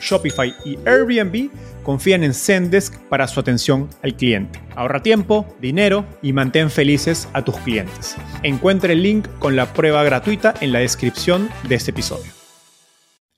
Shopify y Airbnb confían en Zendesk para su atención al cliente. Ahorra tiempo, dinero y mantén felices a tus clientes. Encuentre el link con la prueba gratuita en la descripción de este episodio.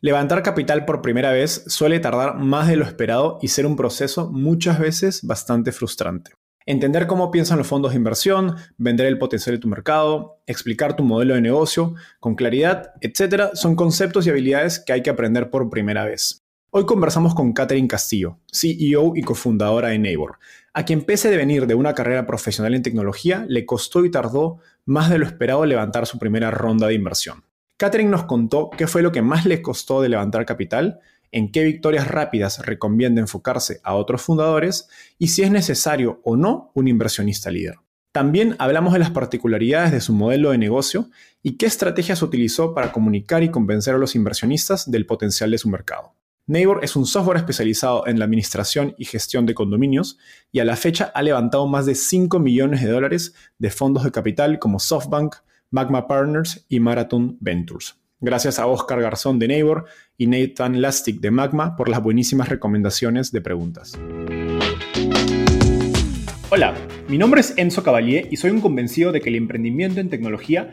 Levantar capital por primera vez suele tardar más de lo esperado y ser un proceso muchas veces bastante frustrante. Entender cómo piensan los fondos de inversión, vender el potencial de tu mercado, explicar tu modelo de negocio con claridad, etc., son conceptos y habilidades que hay que aprender por primera vez. Hoy conversamos con Catherine Castillo, CEO y cofundadora de Neighbor, a quien pese de venir de una carrera profesional en tecnología, le costó y tardó más de lo esperado levantar su primera ronda de inversión. Catherine nos contó qué fue lo que más le costó de levantar capital, en qué victorias rápidas recomienda enfocarse a otros fundadores y si es necesario o no un inversionista líder. También hablamos de las particularidades de su modelo de negocio y qué estrategias utilizó para comunicar y convencer a los inversionistas del potencial de su mercado. Neighbor es un software especializado en la administración y gestión de condominios y a la fecha ha levantado más de 5 millones de dólares de fondos de capital como SoftBank, Magma Partners y Marathon Ventures. Gracias a Oscar Garzón de Neighbor y Nathan Lastic de Magma por las buenísimas recomendaciones de preguntas. Hola, mi nombre es Enzo Cavalier y soy un convencido de que el emprendimiento en tecnología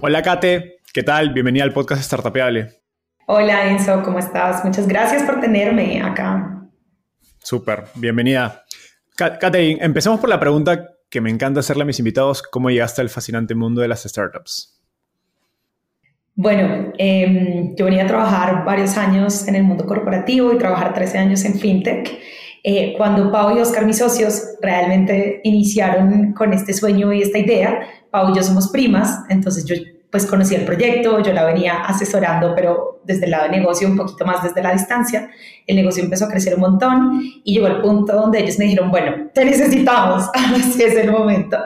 Hola Kate, ¿qué tal? Bienvenida al podcast Startapeable. Hola Enzo, ¿cómo estás? Muchas gracias por tenerme acá. Súper, bienvenida. Catherine, empecemos por la pregunta que me encanta hacerle a mis invitados, ¿cómo llegaste al fascinante mundo de las startups? Bueno, em, yo venía a trabajar varios años en el mundo corporativo y trabajar 13 años en FinTech. Eh, cuando Pau y Oscar, mis socios, realmente iniciaron con este sueño y esta idea, Pau y yo somos primas, entonces yo pues conocí el proyecto, yo la venía asesorando, pero desde el lado de negocio, un poquito más desde la distancia. El negocio empezó a crecer un montón y llegó al punto donde ellos me dijeron, bueno, te necesitamos, así es el momento.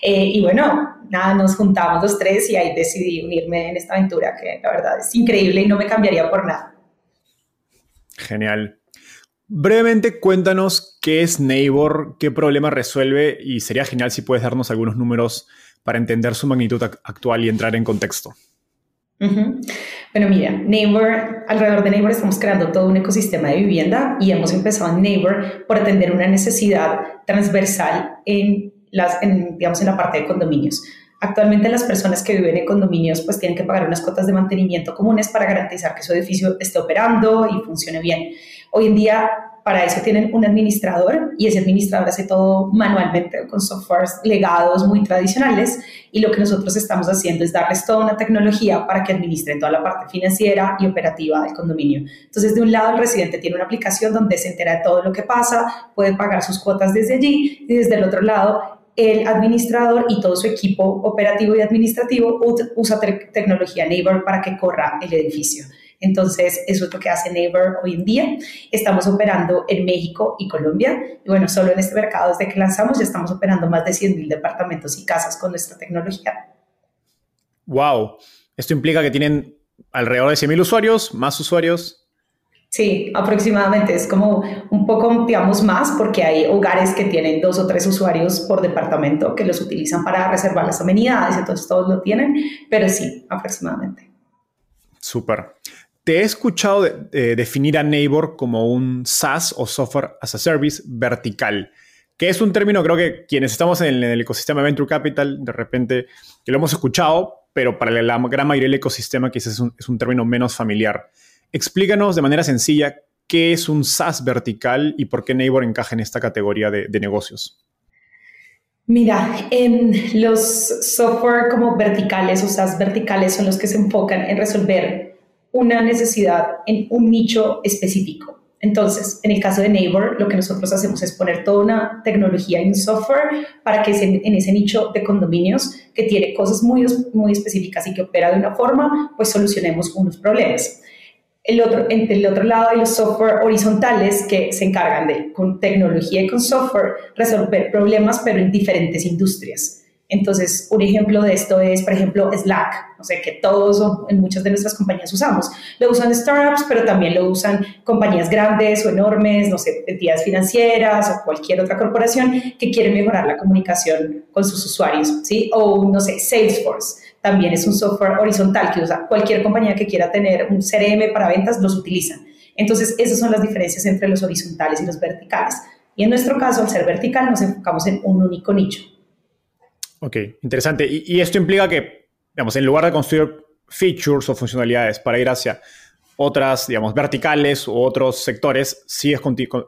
Eh, y bueno, nada, nos juntamos los tres y ahí decidí unirme en esta aventura que la verdad es increíble y no me cambiaría por nada. Genial. Brevemente cuéntanos qué es Neighbor, qué problema resuelve y sería genial si puedes darnos algunos números para entender su magnitud actual y entrar en contexto. Bueno, mira, Neighbor, alrededor de Neighbor estamos creando todo un ecosistema de vivienda y hemos empezado en Neighbor por atender una necesidad transversal en, las, en, digamos, en la parte de condominios. Actualmente las personas que viven en condominios pues tienen que pagar unas cuotas de mantenimiento comunes para garantizar que su edificio esté operando y funcione bien. Hoy en día para eso tienen un administrador y ese administrador hace todo manualmente con softwares legados muy tradicionales y lo que nosotros estamos haciendo es darles toda una tecnología para que administren toda la parte financiera y operativa del condominio. Entonces, de un lado, el residente tiene una aplicación donde se entera de todo lo que pasa, puede pagar sus cuotas desde allí y desde el otro lado, el administrador y todo su equipo operativo y administrativo usa tecnología Neighbor para que corra el edificio. Entonces, eso es lo que hace Neighbor hoy en día. Estamos operando en México y Colombia. Y bueno, solo en este mercado, desde que lanzamos, ya estamos operando más de 100 mil departamentos y casas con nuestra tecnología. ¡Wow! Esto implica que tienen alrededor de 100.000 usuarios, más usuarios. Sí, aproximadamente. Es como un poco, digamos, más porque hay hogares que tienen dos o tres usuarios por departamento que los utilizan para reservar las amenidades, entonces todos lo tienen, pero sí, aproximadamente. Súper. Te he escuchado definir a Neighbor como un SaaS o Software as a Service vertical, que es un término, creo que quienes estamos en el, ecosistema Venture Capital, de repente, lo hemos escuchado, pero para la gran mayoría del ecosistema quizás es un término menos familiar. Explícanos de manera sencilla qué es un SaaS vertical y por qué Neighbor encaja en esta categoría de, negocios. Mira, en los software como verticales o SaaS verticales son los que se enfocan en resolver una necesidad en un nicho específico. Entonces, en el caso de Neighbor, lo que nosotros hacemos es poner toda una tecnología y un software para que en ese nicho de condominios que tiene cosas muy, muy específicas y que opera de una forma, pues solucionemos unos problemas. El otro, entre el otro lado hay los software horizontales que se encargan de, con tecnología y con software, resolver problemas, pero en diferentes industrias. Entonces, un ejemplo de esto es, por ejemplo, Slack, no sé, que todos en muchas de nuestras compañías usamos. Lo usan startups, pero también lo usan compañías grandes o enormes, no sé, entidades financieras o cualquier otra corporación que quiere mejorar la comunicación con sus usuarios, ¿sí? O, no sé, Salesforce también es un software horizontal que usa cualquier compañía que quiera tener un CRM para ventas, los utilizan. Entonces, esas son las diferencias entre los horizontales y los verticales. Y en nuestro caso, al ser vertical, nos enfocamos en un único nicho. Ok, interesante. Y, esto implica que, digamos, en lugar de construir features o funcionalidades para ir hacia otras, digamos, verticales u otros sectores, sigues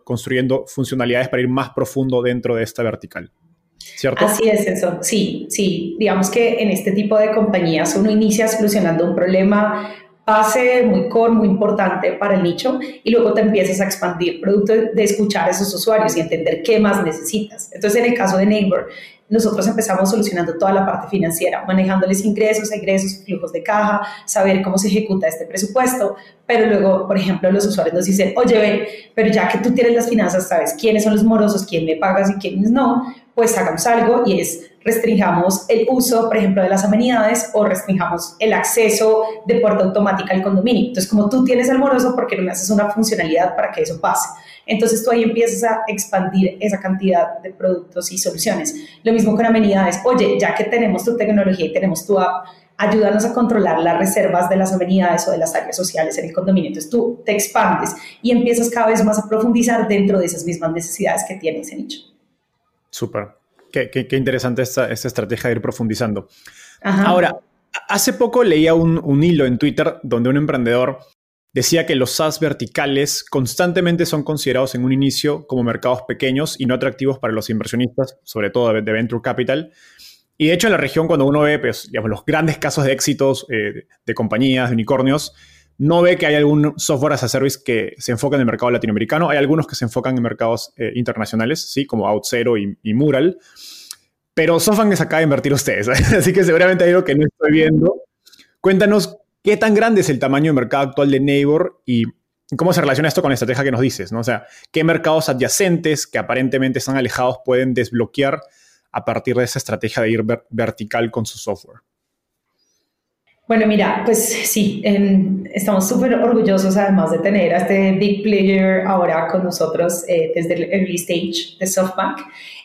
construyendo funcionalidades para ir más profundo dentro de esta vertical. ¿Cierto? Así es, eso. Sí, sí. Digamos que en este tipo de compañías uno inicia solucionando un problema base muy core, muy importante para el nicho y luego te empiezas a expandir producto de escuchar a esos usuarios y entender qué más necesitas. Entonces, en el caso de Neighbor, nosotros empezamos solucionando toda la parte financiera, manejándoles ingresos, egresos, flujos de caja, saber cómo se ejecuta este presupuesto, pero luego, por ejemplo, los usuarios nos dicen, oye, ven, pero ya que tú tienes las finanzas, sabes quiénes son los morosos, quién me pagas y quiénes no, pues hagamos algo y es restringamos el uso, por ejemplo, de las amenidades o restringamos el acceso de puerta automática al condominio. Entonces, como tú tienes el moroso, ¿por qué no me haces una funcionalidad para que eso pase? Entonces, tú ahí empiezas a expandir esa cantidad de productos y soluciones. Lo mismo con amenidades. Oye, ya que tenemos tu tecnología y tenemos tu app, ayúdanos a controlar las reservas de las amenidades o de las áreas sociales en el condominio. Entonces tú te expandes y empiezas cada vez más a profundizar dentro de esas mismas necesidades que tiene ese nicho. Súper. Qué, interesante esta, estrategia de ir profundizando. Ahora, hace poco leía un, un, hilo en Twitter donde un emprendedor decía que los SaaS verticales constantemente son considerados en un inicio como mercados pequeños y no atractivos para los inversionistas, sobre todo de, Venture Capital. Y de hecho en la región cuando uno ve pues, los grandes casos de éxitos eh, de compañías, de unicornios, no ve que hay algún software as a service que se enfoca en el mercado latinoamericano. Hay algunos que se enfocan en mercados eh, internacionales, ¿sí? como OutZero y, Mural. Pero SoftBank se acaba de invertir ustedes, así que seguramente hay algo que no estoy viendo. Cuéntanos qué tan grande es el tamaño de mercado actual de Neighbor y cómo se relaciona esto con la estrategia que nos dices, ¿no? O sea, qué mercados adyacentes que aparentemente están alejados pueden desbloquear a partir de esa estrategia de ir vertical con su software. Bueno, mira, pues sí, estamos súper orgullosos además de tener a este big player ahora con nosotros eh, desde el early stage de SoftBank.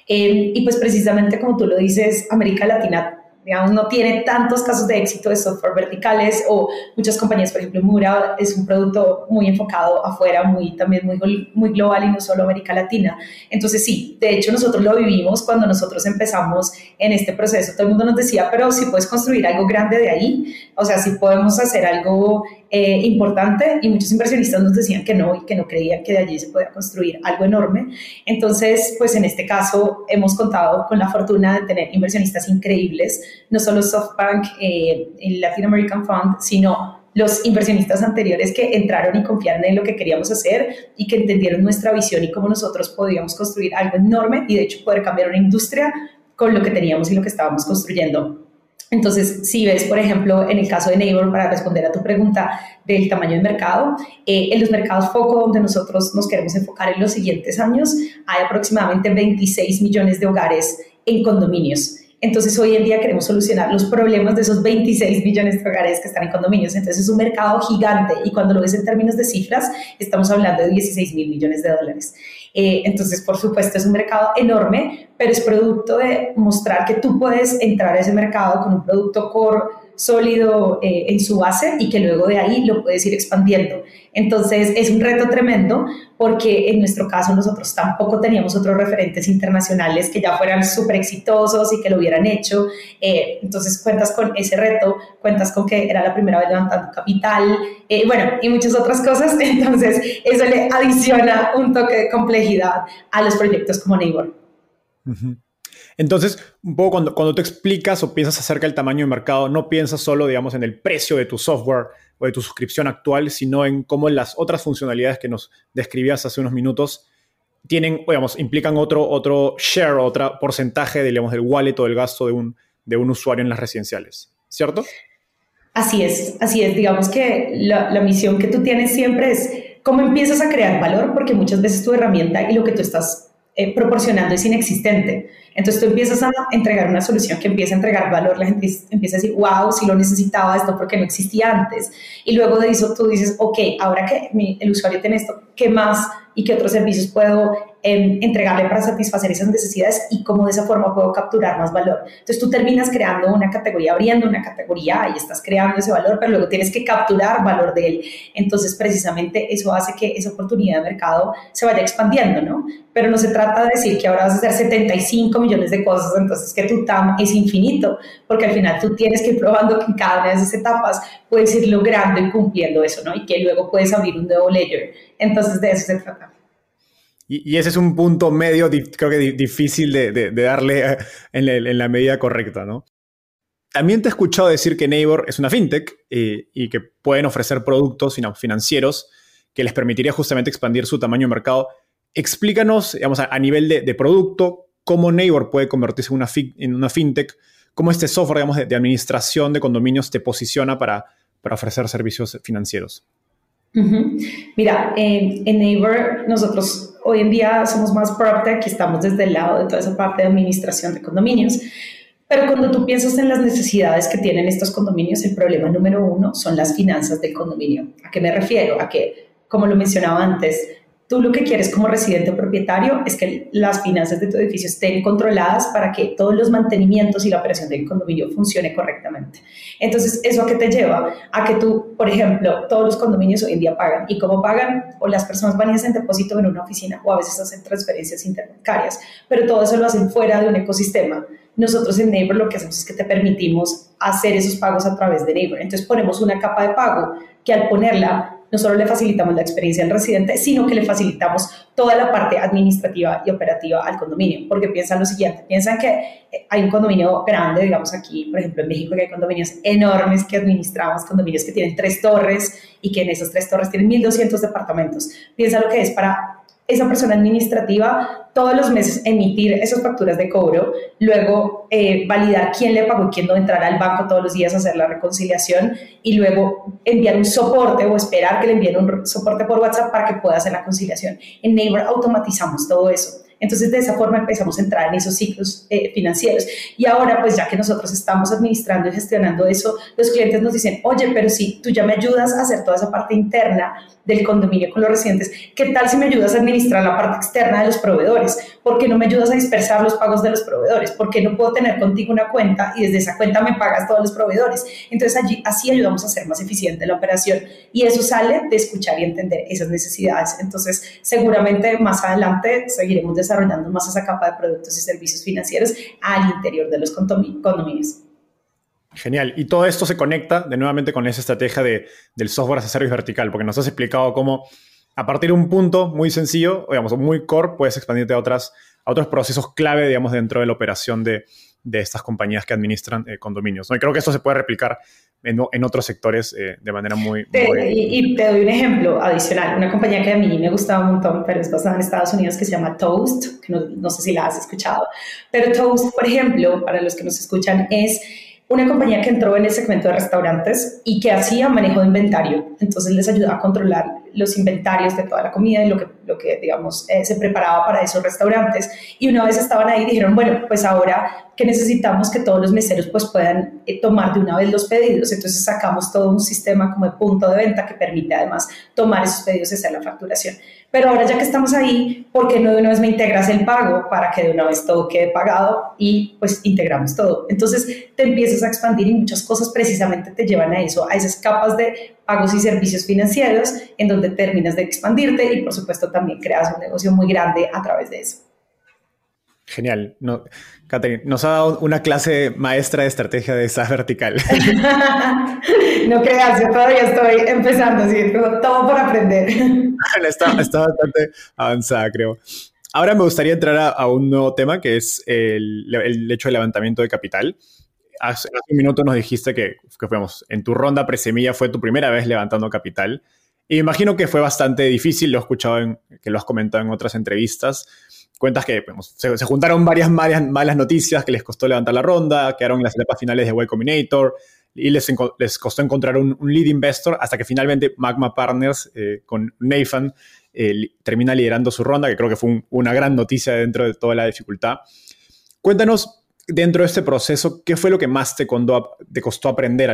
Eh, y pues precisamente como tú lo dices, América Latina digamos, no tiene tantos casos de éxito de software verticales o muchas compañías, por ejemplo, Mura es un producto muy enfocado afuera, muy, también muy, muy global y no solo América Latina. Entonces sí, de hecho nosotros lo vivimos cuando nosotros empezamos en este proceso. Todo el mundo nos decía, pero si puedes construir algo grande de ahí, o sea, si podemos hacer algo eh, importante y muchos inversionistas nos decían que no y que no creían que de allí se podía construir algo enorme. Entonces, pues en este caso hemos contado con la fortuna de tener inversionistas increíbles, no solo SoftBank, eh, el Latin American Fund, sino los inversionistas anteriores que entraron y confiaron en lo que queríamos hacer y que entendieron nuestra visión y cómo nosotros podíamos construir algo enorme y de hecho poder cambiar una industria con lo que teníamos y lo que estábamos construyendo. Entonces, si ves, por ejemplo, en el caso de Neighbor, para responder a tu pregunta del tamaño del mercado, eh, en los mercados foco donde nosotros nos queremos enfocar en los siguientes años, hay aproximadamente 26 millones de hogares en condominios. Entonces, hoy en día queremos solucionar los problemas de esos 26 millones de hogares que están en condominios. Entonces, es un mercado gigante y cuando lo ves en términos de cifras, estamos hablando de 16 mil millones de dólares. Eh, entonces, por supuesto, es un mercado enorme, pero es producto de mostrar que tú puedes entrar a ese mercado con un producto core sólido eh, en su base y que luego de ahí lo puedes ir expandiendo. Entonces es un reto tremendo porque en nuestro caso nosotros tampoco teníamos otros referentes internacionales que ya fueran súper exitosos y que lo hubieran hecho. Eh, entonces cuentas con ese reto, cuentas con que era la primera vez levantando capital, eh, bueno, y muchas otras cosas. Entonces eso le adiciona un toque de complejidad a los proyectos como Neighbor. Entonces, un poco cuando, cuando tú explicas o piensas acerca del tamaño de mercado, no piensas solo, digamos, en el precio de tu software o de tu suscripción actual, sino en cómo las otras funcionalidades que nos describías hace unos minutos tienen, digamos, implican otro, otro share, otro porcentaje, digamos, del wallet o del gasto de un, de un usuario en las residenciales, ¿cierto? Así es, así es. Digamos que la misión que tú tienes siempre es cómo empiezas a crear valor, porque muchas veces tu herramienta y lo que tú estás eh, proporcionando es inexistente. Entonces tú empiezas a entregar una solución que empieza a entregar valor, la gente empieza a decir, wow, si lo necesitaba esto porque no existía antes. Y luego de eso tú dices, ok, ahora que el usuario tiene esto, ¿qué más y qué otros servicios puedo entregarle para satisfacer esas necesidades y cómo de esa forma puedo capturar más valor. Entonces tú terminas creando una categoría, abriendo una categoría y estás creando ese valor, pero luego tienes que capturar valor de él. Entonces precisamente eso hace que esa oportunidad de mercado se vaya expandiendo, ¿no? Pero no se trata de decir que ahora vas a hacer 75 millones de cosas, entonces que tu TAM es infinito, porque al final tú tienes que ir probando que en cada una de esas etapas puedes ir logrando y cumpliendo eso, ¿no? Y que luego puedes abrir un nuevo layer. Entonces de eso se trata. Y, ese es un punto medio, creo que difícil de, darle eh, en la, medida correcta, ¿no? También te he escuchado decir que Neighbor es una fintech eh, y que pueden ofrecer productos financieros que les permitiría justamente expandir su tamaño de mercado. Explícanos, digamos, a, nivel de, producto, cómo Neighbor puede convertirse en una, fintech, cómo este software, digamos, de, administración de condominios te posiciona para, para ofrecer servicios financieros. Mira, en Neighbor nosotros hoy en día somos más PropTech y estamos desde el lado de toda esa parte de administración de condominios. Pero cuando tú piensas en las necesidades que tienen estos condominios, el problema número uno son las finanzas del condominio. ¿A qué me refiero? A que, como lo mencionaba antes, Tú lo que quieres como residente o propietario es que las finanzas de tu edificio estén controladas para que todos los mantenimientos y la operación del condominio funcione correctamente. Entonces, ¿eso a qué te lleva? A que tú, por ejemplo, todos los condominios hoy en día pagan. ¿Y cómo pagan? O las personas van y hacen depósito en una oficina o a veces hacen transferencias interbancarias, pero todo eso lo hacen fuera de un ecosistema. Nosotros en Neighbor lo que hacemos es que te permitimos hacer esos pagos a través de Neighbor. Entonces ponemos una capa de pago que al ponerla no solo le facilitamos la experiencia al residente, sino que le facilitamos toda la parte administrativa y operativa al condominio, porque piensan lo siguiente, piensan que eh, hay un condominio grande, digamos aquí, por ejemplo, en México, que hay condominios enormes que administramos, condominios que tienen tres torres y que en esas tres torres tienen 1.200 departamentos. Piensa lo que es para esa persona administrativa todos los meses emitir esas facturas de cobro, luego eh, validar quién le pagó y quién no entrar al banco todos los días a hacer la reconciliación y luego enviar un soporte o esperar que le envíen un soporte por WhatsApp para que pueda hacer la conciliación. En Neighbor automatizamos todo eso. Entonces, de esa forma empezamos a entrar en esos ciclos eh, financieros. Y ahora, pues ya que nosotros estamos administrando y gestionando eso, los clientes nos dicen, oye, pero si tú ya me ayudas a hacer toda esa parte interna del condominio con los residentes, ¿qué tal si me ayudas a administrar la parte externa de los proveedores? ¿Por qué no me ayudas a dispersar los pagos de los proveedores? ¿Por qué no puedo tener contigo una cuenta y desde esa cuenta me pagas todos los proveedores? Entonces, allí, así ayudamos a hacer más eficiente la operación. Y eso sale de escuchar y entender esas necesidades. Entonces, seguramente más adelante seguiremos desarrollando más esa capa de productos y servicios financieros al interior de los condominios. Genial. Y todo esto se conecta de nuevamente con esa estrategia de, del software as a service vertical, porque nos has explicado cómo a partir de un punto muy sencillo, digamos, muy core, puedes expandirte a, otras, a otros procesos clave, digamos, dentro de la operación de, de estas compañías que administran eh, condominios. ¿no? Y creo que esto se puede replicar en, en otros sectores eh, de manera muy... y, te doy un ejemplo adicional. Una compañía que a mí me gustaba un montón, pero es basada en Estados Unidos, que se llama Toast, que no, no sé si la has escuchado. Pero Toast, por ejemplo, para los que nos escuchan, es una compañía que entró en el segmento de restaurantes y que hacía manejo de inventario. Entonces les ayudaba a controlar los inventarios de toda la comida y lo que, lo que digamos, eh, se preparaba para esos restaurantes. Y una vez estaban ahí, dijeron, bueno, pues ahora que necesitamos que todos los meseros pues puedan eh, tomar de una vez los pedidos. Entonces sacamos todo un sistema como de punto de venta que permite además tomar esos pedidos y hacer la facturación. Pero ahora ya que estamos ahí, ¿por qué no de una vez me integras el pago para que de una vez todo quede pagado y pues integramos todo? Entonces te empiezas a expandir y muchas cosas precisamente te llevan a eso, a esas capas de pagos y servicios financieros en donde terminas de expandirte y por supuesto también creas un negocio muy grande a través de eso. Genial. No, Catherine, nos ha dado una clase maestra de estrategia de esa vertical. no creas, yo todavía estoy empezando, así, todo por aprender. está, bastante avanzada, creo. Ahora me gustaría entrar a, un nuevo tema que es el, el, hecho de levantamiento de capital. Hace, un minuto nos dijiste que, que fuimos, en tu ronda presemilla fue tu primera vez levantando capital. Y imagino que fue bastante difícil, lo he escuchado, en, que lo has comentado en otras entrevistas cuentas que se, juntaron varias, malas noticias que les costó levantar la ronda, quedaron en las etapas finales de Y Combinator y les, les costó encontrar un, lead investor hasta que finalmente Magma Partners eh, con Nathan eh, termina liderando su ronda, que creo que fue una gran noticia dentro de toda la dificultad. Cuéntanos dentro de este proceso, ¿qué fue lo que más te, te costó aprender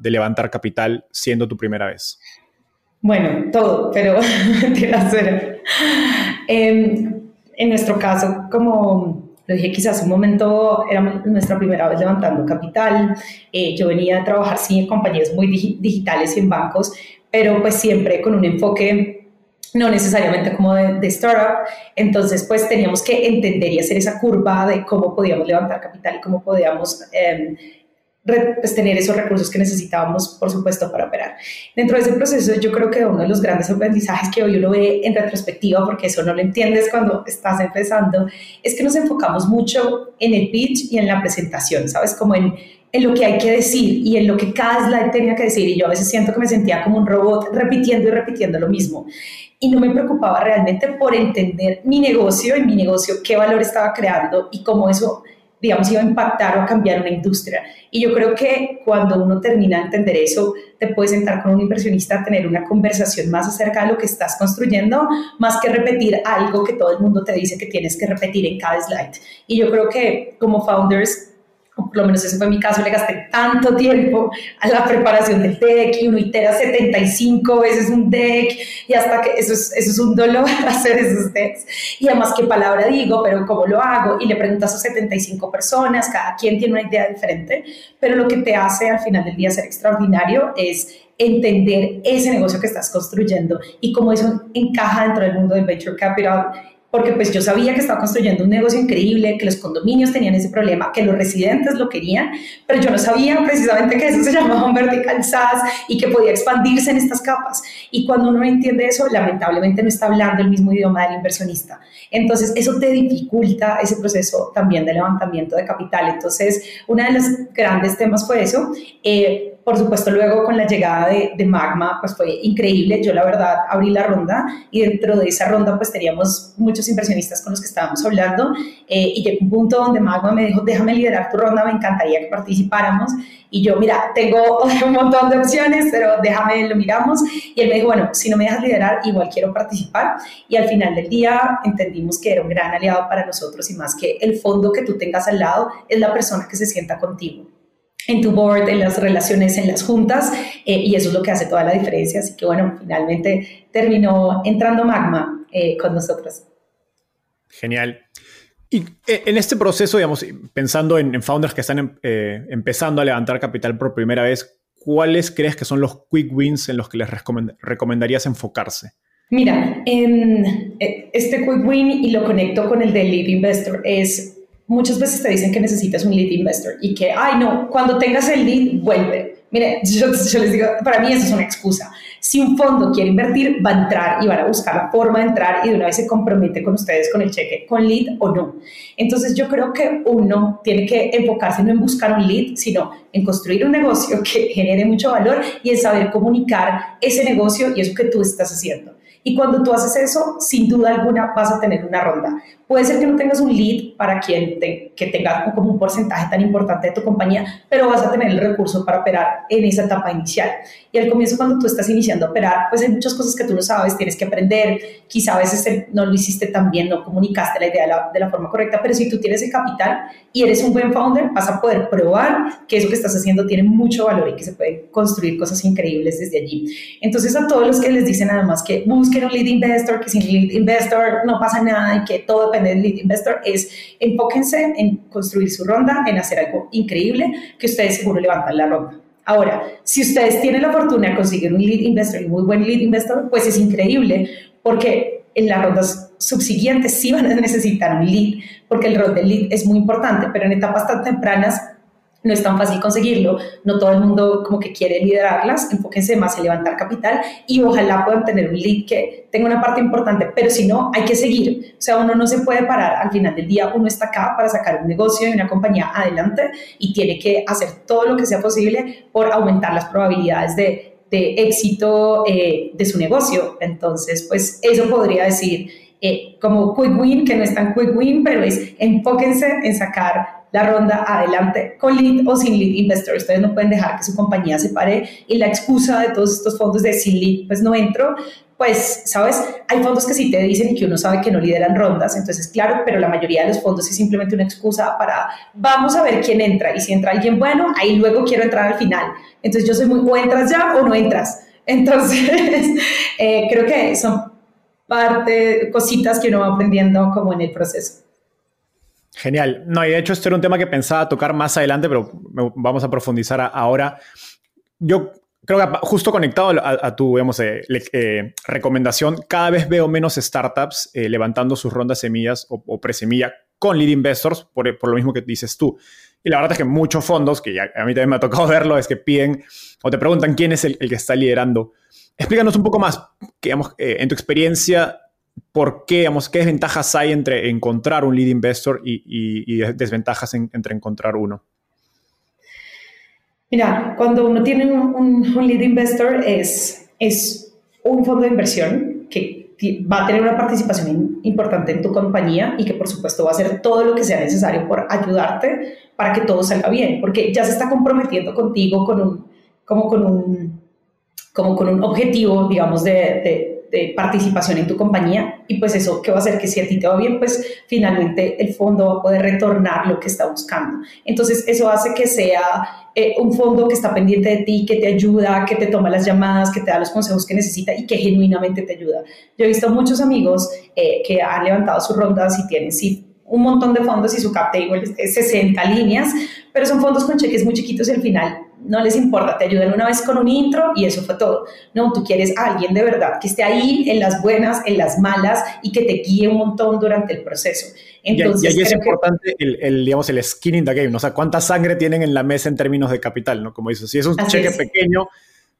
de levantar capital siendo tu primera vez? Bueno, todo, pero hacer. Eh, en nuestro caso, como lo dije, quizás un momento era nuestra primera vez levantando capital. Eh, yo venía a trabajar sí, en compañías muy digitales y en bancos, pero pues siempre con un enfoque no necesariamente como de, startup. Entonces, pues teníamos que entender y hacer esa curva de cómo podíamos levantar capital y cómo podíamos em, pues, tener esos recursos que necesitábamos, por supuesto, para operar. Dentro de ese proceso, yo creo que uno de los grandes aprendizajes que hoy uno ve en retrospectiva, porque eso no lo entiendes cuando estás empezando, es que nos enfocamos mucho en el pitch y en la presentación, ¿sabes? Como en, en lo que hay que decir y en lo que cada slide tenía que decir. Y yo a veces siento que me sentía como un robot repitiendo y repitiendo lo mismo. Y no me preocupaba realmente por entender mi negocio y mi negocio, qué valor estaba creando y cómo eso digamos, iba a impactar o a cambiar una industria. Y yo creo que cuando uno termina de entender eso, te puedes sentar con un inversionista a tener una conversación más acerca de lo que estás construyendo, más que repetir algo que todo el mundo te dice que tienes que repetir en cada slide. Y yo creo que como founders por lo menos ese fue mi caso, le gasté tanto tiempo a la preparación del deck y uno itera 75 veces un deck y hasta que eso es, eso es un dolor hacer esos decks. Y además, ¿qué palabra digo? Pero ¿cómo lo hago? Y le preguntas a 75 personas, cada quien tiene una idea diferente, pero lo que te hace al final del día ser extraordinario es entender ese negocio que estás construyendo y cómo eso encaja dentro del mundo del venture capital porque pues yo sabía que estaba construyendo un negocio increíble, que los condominios tenían ese problema, que los residentes lo querían, pero yo no sabía precisamente que eso se llamaba un vertical SaaS y que podía expandirse en estas capas. Y cuando uno entiende eso, lamentablemente no está hablando el mismo idioma del inversionista. Entonces, eso te dificulta ese proceso también de levantamiento de capital. Entonces, uno de los grandes temas fue eso. Eh, por supuesto, luego con la llegada de, Magma, pues fue increíble. Yo la verdad abrí la ronda y dentro de esa ronda pues teníamos muchos inversionistas con los que estábamos hablando eh, y llegó un punto donde Magma me dijo, déjame liderar tu ronda, me encantaría que participáramos. Y yo, mira, tengo un montón de opciones, pero déjame, lo miramos. Y él me dijo, bueno, si no me dejas liderar, igual quiero participar. Y al final del día entendimos que era un gran aliado para nosotros y más que el fondo que tú tengas al lado es la persona que se sienta contigo en tu board, en las relaciones, en las juntas, eh, y eso es lo que hace toda la diferencia. Así que bueno, finalmente terminó entrando Magma eh, con nosotros. Genial. Y eh, en este proceso, digamos, pensando en, founders que están em, empezando a levantar capital por primera vez, ¿cuáles crees que son los quick wins en los que les recomendarías enfocarse? Mira, este quick win, y lo conecto con el de lead investor, es muchas veces te dicen que necesitas un lead investor y que, ay, no, cuando tengas el lead, vuelve. Mire, yo, les digo, para mí eso es una excusa. Si un fondo quiere invertir, va a entrar y van a buscar la forma de entrar y de una vez se compromete con ustedes con el cheque, con lead o no. Entonces yo creo que uno tiene que enfocarse no en buscar un lead, sino en construir un negocio que genere mucho valor y en saber comunicar ese negocio y eso que tú estás haciendo. Y cuando tú haces eso, sin duda alguna vas a tener una ronda. Puede ser que no tengas un lead para quien que tenga como un porcentaje tan importante de tu compañía, pero vas a tener el recurso para operar en esa etapa inicial. Y al comienzo, cuando tú estás iniciando a operar, pues hay muchas cosas que tú no sabes, tienes que aprender, quizá a veces no lo hiciste tan bien, no comunicaste la idea de la, de la forma correcta, pero si tú tienes el capital y eres un buen founder, vas a poder probar que eso que estás haciendo tiene mucho valor y que se pueden construir cosas increíbles desde allí. Entonces, a todos los que les dicen además que busquen un lead investor, que sin lead investor no pasa nada y que todo depende del lead investor, es enfóquense en construir su ronda, en hacer algo increíble, que ustedes seguro levantan la ronda. Ahora, si ustedes tienen la fortuna de conseguir un lead investor, un muy buen lead investor, pues es increíble porque en las rondas subsiguientes sí van a necesitar un lead, porque el rol del lead es muy importante, pero en etapas tan tempranas no es tan fácil conseguirlo, no todo el mundo como que quiere liderarlas, enfóquense más en levantar capital y ojalá puedan tener un lead que tenga una parte importante, pero si no, hay que seguir, o sea, uno no se puede parar, al final del día uno está acá para sacar un negocio y una compañía adelante y tiene que hacer todo lo que sea posible por aumentar las probabilidades de, éxito eh, de su negocio, entonces pues eso podría decir eh, como quick win, que no es tan quick win, pero es enfóquense en sacar la ronda adelante con lead o sin lead investor. Ustedes no pueden dejar que su compañía se pare y la excusa de todos estos fondos de sin lead, pues no entro. Pues, ¿sabes? Hay fondos que sí te dicen que uno sabe que no lideran rondas, entonces, claro, pero la mayoría de los fondos es simplemente una excusa para, vamos a ver quién entra, y si entra alguien bueno, ahí luego quiero entrar al final. Entonces, yo soy muy, o entras ya o no entras. Entonces, eh, creo que son parte, cositas que uno va aprendiendo como en el proceso. Genial. No, y de hecho, este era un tema que pensaba tocar más adelante, pero vamos a profundizar ahora. Yo creo que justo conectado a, tu digamos, eh, eh, recomendación, cada vez veo menos startups eh, levantando sus rondas semillas o, presemilla con lead investors, por, lo mismo que dices tú. Y la verdad es que muchos fondos, que a mí también me ha tocado verlo, es que piden o te preguntan quién es el que está liderando. Explícanos un poco más, digamos, en tu experiencia, ¿por qué, digamos, qué desventajas hay entre encontrar un lead investor y, desventajas entre encontrar uno? Mira, cuando uno tiene un, lead investor es, es un fondo de inversión que va a tener una participación importante en tu compañía y que por supuesto va a hacer todo lo que sea necesario por ayudarte para que todo salga bien, porque ya se está comprometiendo contigo con un, como con un, como con un objetivo, digamos, de participación en tu compañía y pues eso que va a hacer que si a ti te va bien, pues finalmente el fondo va a poder retornar lo que está buscando. Entonces eso hace que sea eh, un fondo que está pendiente de ti, que te ayuda, que te toma las llamadas, que te da los consejos que necesita y que genuinamente te ayuda. Yo he visto muchos amigos eh, que han levantado sus rondas y tienen sí un montón de fondos y su cap table es 60 líneas, pero son fondos con cheques muy chiquitos y al final no les importa, te ayudan una vez con un intro y eso fue todo. No, tú quieres a alguien de verdad que esté ahí en las buenas, en las malas y que te guíe un montón durante el proceso. Entonces, y, ahí es importante el, digamos, el skin in the game, o sea, cuánta sangre tienen en la mesa en términos de capital, ¿no? Como dices, si es un cheque pequeño,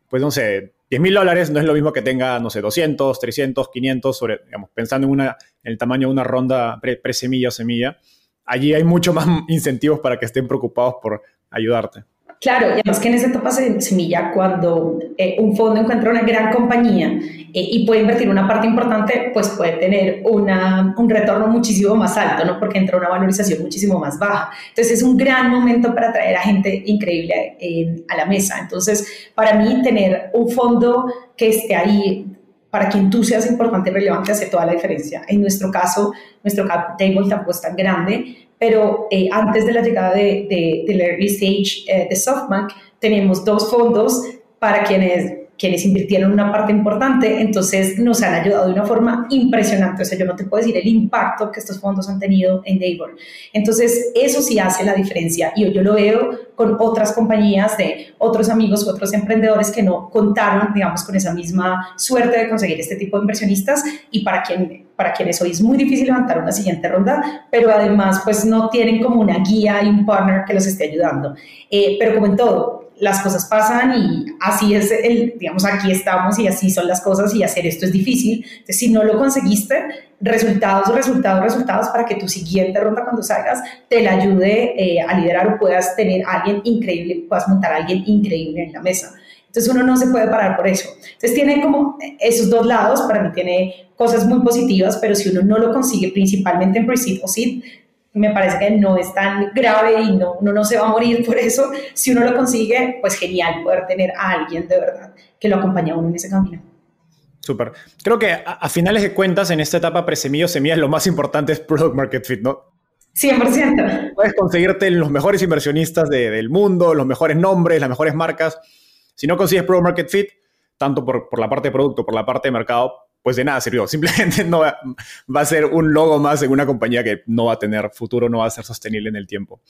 pues no sé, 10 mil dólares no es lo mismo que tenga, no sé, 200, 300, 500, sobre, digamos, pensando en, una, en el tamaño de una ronda pre-semilla o semilla. Allí hay mucho más incentivos para que estén preocupados por ayudarte. Claro, y además que en esa etapa semilla, cuando eh, un fondo encuentra una gran compañía eh, y puede invertir una parte importante, pues puede tener una, un retorno muchísimo más alto, ¿no? Porque entra una valorización muchísimo más baja. Entonces es un gran momento para traer a gente increíble eh, a la mesa. Entonces, para mí, tener un fondo que esté ahí para quien tú seas importante y relevante hace toda la diferencia. En nuestro caso, nuestro cap table tampoco es tan grande, pero eh, antes de la llegada de, de, del early stage eh, de SoftBank, tenemos dos fondos para quienes quienes invirtieron una parte importante, entonces nos han ayudado de una forma impresionante. O sea, yo no te puedo decir el impacto que estos fondos han tenido en Davor. Entonces, eso sí hace la diferencia y yo lo veo con otras compañías de otros amigos otros emprendedores que no contaron, digamos, con esa misma suerte de conseguir este tipo de inversionistas y para, quien, para quienes hoy es muy difícil levantar una siguiente ronda, pero además pues no tienen como una guía y un partner que los esté ayudando. Eh, pero como en todo, las cosas pasan y así es el, digamos, aquí estamos y así son las cosas y hacer esto es difícil. Entonces, si no lo conseguiste, resultados, resultados, resultados para que tu siguiente ronda cuando salgas te la ayude eh, a liderar o puedas tener a alguien increíble, puedas montar a alguien increíble en la mesa. Entonces uno no se puede parar por eso. Entonces tiene como esos dos lados, para mí tiene cosas muy positivas, pero si uno no lo consigue principalmente en pre-seed o seed, me parece que no es tan grave y no, uno no se va a morir por eso. Si uno lo consigue, pues genial poder tener a alguien de verdad que lo acompañe a uno en ese camino. Súper. Creo que a, finales de cuentas, en esta etapa pre-semillo, semillas, lo más importante es product market fit, ¿no? 100%. Puedes conseguirte los mejores inversionistas del mundo, los mejores nombres, las mejores marcas. Si no consigues product market fit, tanto por, por la parte de producto, por la parte de mercado, pues de nada sirvió. Simplemente no va, a ser un logo más en una compañía que no va a tener futuro, no va a ser sostenible en el tiempo.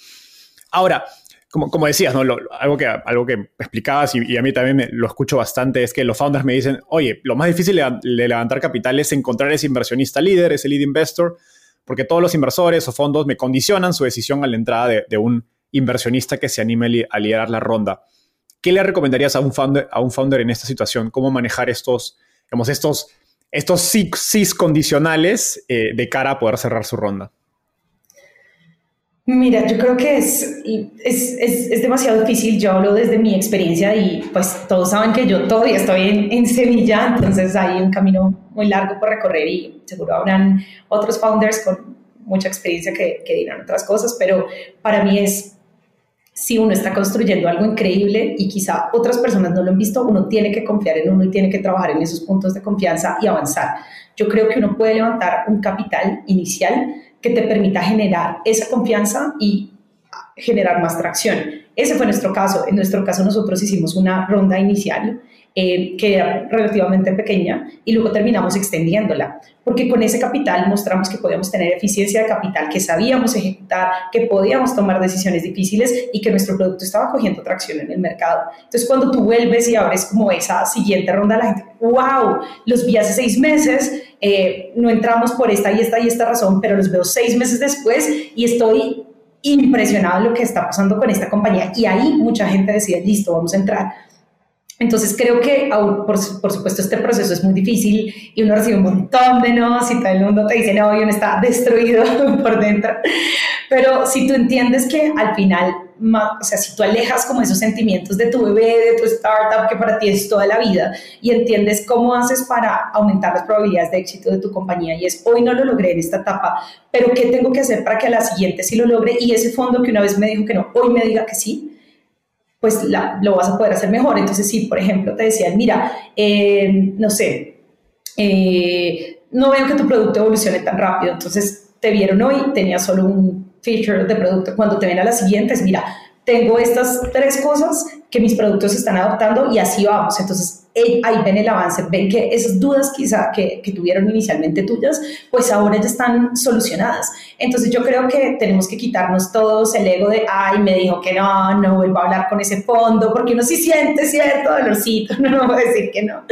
Ahora, como, como decías, algo, que, algo que explicabas y, a mí también lo escucho bastante es que los founders me dicen, oye, lo más difícil de, levantar capital es encontrar ese inversionista líder, ese lead investor, porque todos los inversores o fondos me condicionan su decisión a la entrada de, un inversionista que se anime a liderar la ronda. ¿Qué le recomendarías a un founder, a un founder en esta situación? ¿Cómo manejar estos, digamos, estos estos six, condicionales eh, de cara a poder cerrar su ronda? Mira, yo creo que es, es, demasiado difícil. Yo hablo desde mi experiencia y pues todos saben que yo todavía estoy en, en, Sevilla, entonces hay un camino muy largo por recorrer y seguro habrán otros founders con mucha experiencia que, que dirán otras cosas, pero para mí es si uno está construyendo algo increíble y quizá otras personas no lo han visto, uno tiene que confiar en uno y tiene que trabajar en esos puntos de confianza y avanzar. Yo creo que uno puede levantar un capital inicial que te permita generar esa confianza y generar más tracción. Ese fue nuestro caso. En nuestro caso nosotros hicimos una ronda inicial eh, que era relativamente pequeña y luego terminamos extendiéndola, porque con ese capital mostramos que podíamos tener eficiencia de capital, que sabíamos ejecutar, que podíamos tomar decisiones difíciles y que nuestro producto estaba cogiendo tracción en el mercado. Entonces, cuando tú vuelves y abres como esa siguiente ronda, la gente, wow, los vi hace seis meses, eh, no entramos por esta y esta y esta razón, pero los veo seis meses después y estoy impresionado de lo que está pasando con esta compañía. Y ahí mucha gente decía, listo, vamos a entrar. Entonces creo que, por, supuesto, este proceso es muy difícil y uno recibe un montón de no y todo el mundo te dice no y uno está destruido por dentro. Pero si tú entiendes que al final, o sea, si tú alejas como esos sentimientos de tu bebé, de tu startup, que para ti es toda la vida, y entiendes cómo haces para aumentar las probabilidades de éxito de tu compañía, y es hoy no lo logré en esta etapa, pero ¿qué tengo que hacer para que a la siguiente sí lo logre? Y ese fondo que una vez me dijo que no, hoy me diga que sí pues lo vas a poder hacer mejor. Entonces, si por ejemplo te decían, mira, eh, no sé, eh, no veo que tu producto evolucione tan rápido, entonces te vieron hoy, tenía solo un feature de producto, cuando te ven a las siguientes, mira, tengo estas tres cosas que mis productos están adoptando y así vamos. Entonces, ahí ven el avance, ven que esas dudas quizá que, tuvieron inicialmente tuyas, pues ahora ya están solucionadas. Entonces yo creo que tenemos que quitarnos todos el ego de, ay, me dijo que no, no vuelvo a hablar con ese fondo, porque uno sí siente cierto dolorcito, no, no voy a decir que no,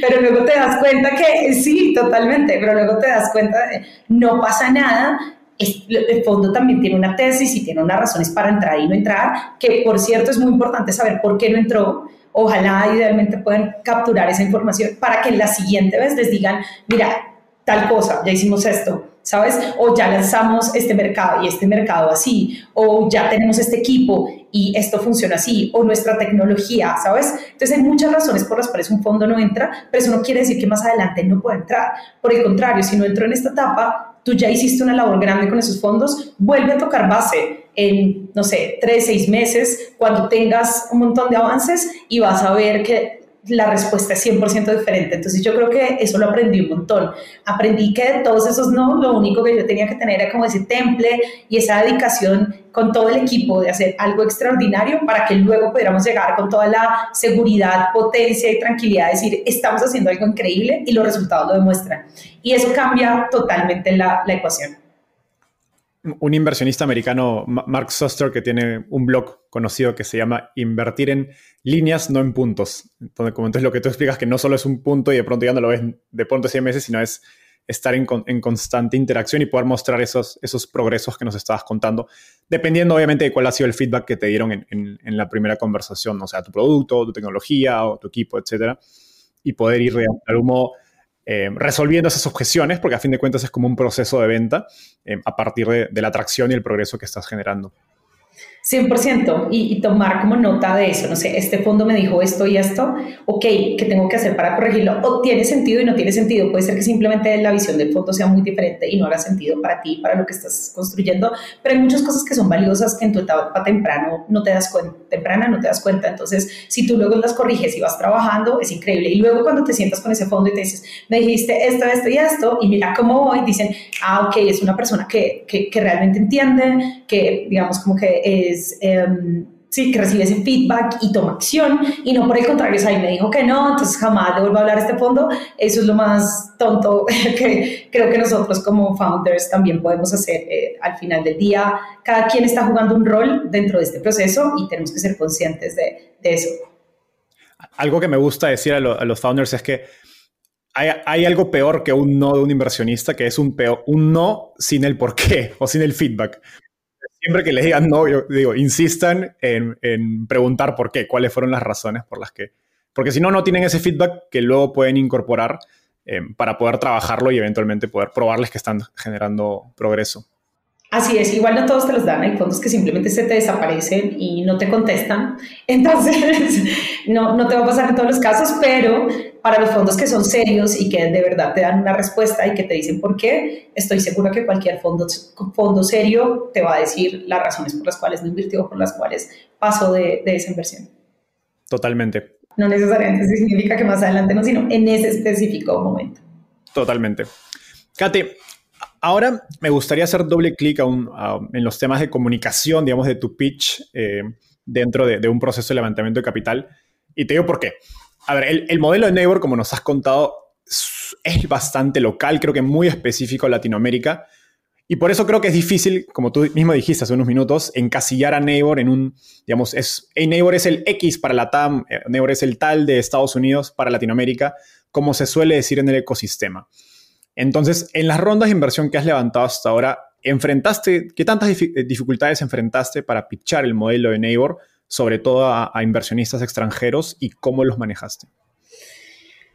pero luego te das cuenta que sí, totalmente, pero luego te das cuenta de, no pasa nada, el fondo también tiene una tesis y tiene unas razones para entrar y no entrar, que por cierto es muy importante saber por qué no entró. Ojalá idealmente puedan capturar esa información para que la siguiente vez les digan, mira, tal cosa, ya hicimos esto, ¿sabes? O ya lanzamos este mercado y este mercado así, o ya tenemos este equipo y esto funciona así, o nuestra tecnología, ¿sabes? Entonces hay muchas razones por las cuales un fondo no entra, pero eso no quiere decir que más adelante no pueda entrar. Por el contrario, si no entró en esta etapa, tú ya hiciste una labor grande con esos fondos, vuelve a tocar base en, no sé, tres, seis meses, cuando tengas un montón de avances y vas a ver que la respuesta es 100% diferente. Entonces yo creo que eso lo aprendí un montón. Aprendí que de todos esos no, lo único que yo tenía que tener era como ese temple y esa dedicación con todo el equipo de hacer algo extraordinario para que luego pudiéramos llegar con toda la seguridad, potencia y tranquilidad, decir, estamos haciendo algo increíble y los resultados lo demuestran. Y eso cambia totalmente la, la ecuación un inversionista americano, Mark Suster, que tiene un blog conocido que se llama Invertir en líneas, no en puntos. Entonces, como entonces lo que tú explicas que no solo es un punto y de pronto ya no lo ves de pronto seis meses, sino es estar en, constante interacción y poder mostrar esos, esos progresos que nos estabas contando, dependiendo obviamente de cuál ha sido el feedback que te dieron en, la primera conversación, o sea, tu producto, tu tecnología o tu equipo, etcétera, y poder ir de algún modo eh, resolviendo esas objeciones, porque a fin de cuentas es como un proceso de venta eh, a partir de, la atracción y el progreso que estás generando. 100% y, tomar como nota de eso, no sé, este fondo me dijo esto y esto, ok, ¿qué tengo que hacer para corregirlo? O tiene sentido y no tiene sentido, puede ser que simplemente la visión del fondo sea muy diferente y no haga sentido para ti, para lo que estás construyendo, pero hay muchas cosas que son valiosas que en tu etapa temprano no te das cuenta, temprana no te das cuenta, entonces si tú luego las corriges y vas trabajando, es increíble. Y luego cuando te sientas con ese fondo y te dices, me dijiste esto, esto y esto, y mira cómo voy, dicen, ah, ok, es una persona que, que, que realmente entiende, que digamos como que es Em, sí, que recibe ese feedback y toma acción y no por el contrario, ahí me dijo que no, entonces jamás le vuelvo a hablar a este fondo. Eso es lo más tonto que creo que nosotros como founders también podemos hacer eh, al final del día. Cada quien está jugando un rol dentro de este proceso y tenemos que ser conscientes de, eso. Algo que me gusta decir a, los founders es que hay, hay, algo peor que un no de un inversionista, que es un, peor, un no sin el por qué o sin el feedback siempre que les digan no, yo digo, insistan en, preguntar por qué, cuáles fueron las razones por las que... Porque si no, no tienen ese feedback que luego pueden incorporar eh, para poder trabajarlo y eventualmente poder probarles que están generando progreso. Así es, igual no todos te los dan, hay fondos que simplemente se te desaparecen y no te contestan, entonces no, no te va a pasar en todos los casos, pero para los fondos que son serios y que de verdad te dan una respuesta y que te dicen por qué, estoy segura que cualquier fondo, fondo serio te va a decir las razones por las cuales no invirtió o por las cuales pasó de, de esa inversión. Totalmente. No necesariamente significa que más adelante no, sino en ese específico momento. Totalmente. Kate, Ahora me gustaría hacer doble clic en los temas de comunicación, digamos, de tu pitch eh, dentro de, un proceso de levantamiento de capital. Y te digo por qué. A ver, el, modelo de Neighbor, como nos has contado, es bastante local, creo que muy específico a Latinoamérica. Y por eso creo que es difícil, como tú mismo dijiste hace unos minutos, encasillar a Neighbor en un, digamos, es, Neighbor es el X para la TAM, eh, Neighbor es el tal de Estados Unidos para Latinoamérica, como se suele decir en el ecosistema. Entonces, en las rondas de inversión que has levantado hasta ahora, ¿enfrentaste, qué tantas dificultades enfrentaste para pitchar el modelo de Neighbor, sobre todo a, inversionistas extranjeros, y cómo los manejaste?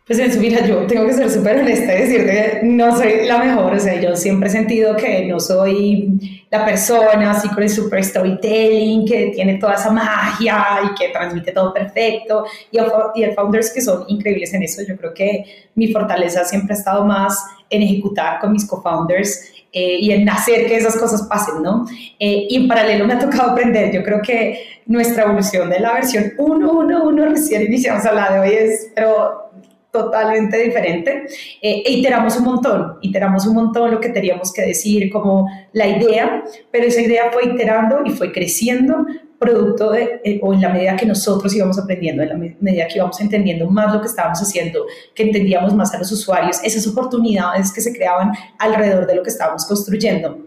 Pues mira, yo tengo que ser súper honesta y decir que no soy la mejor, o sea, yo siempre he sentido que no soy la persona así con el super storytelling, que tiene toda esa magia y que transmite todo perfecto, y y el founders que son increíbles en eso, yo creo que mi fortaleza siempre ha estado más en ejecutar con mis co-founders eh, y en hacer que esas cosas pasen, ¿no? Eh, y en paralelo me ha tocado aprender, yo creo que nuestra evolución de la versión 1.1.1 recién iniciamos a la de hoy es, pero totalmente diferente. Eh, e iteramos un montón, iteramos un montón lo que teníamos que decir, como la idea, pero esa idea fue iterando y fue creciendo producto de, eh, o en la medida que nosotros íbamos aprendiendo, en la medida que íbamos entendiendo más lo que estábamos haciendo, que entendíamos más a los usuarios, esas oportunidades que se creaban alrededor de lo que estábamos construyendo.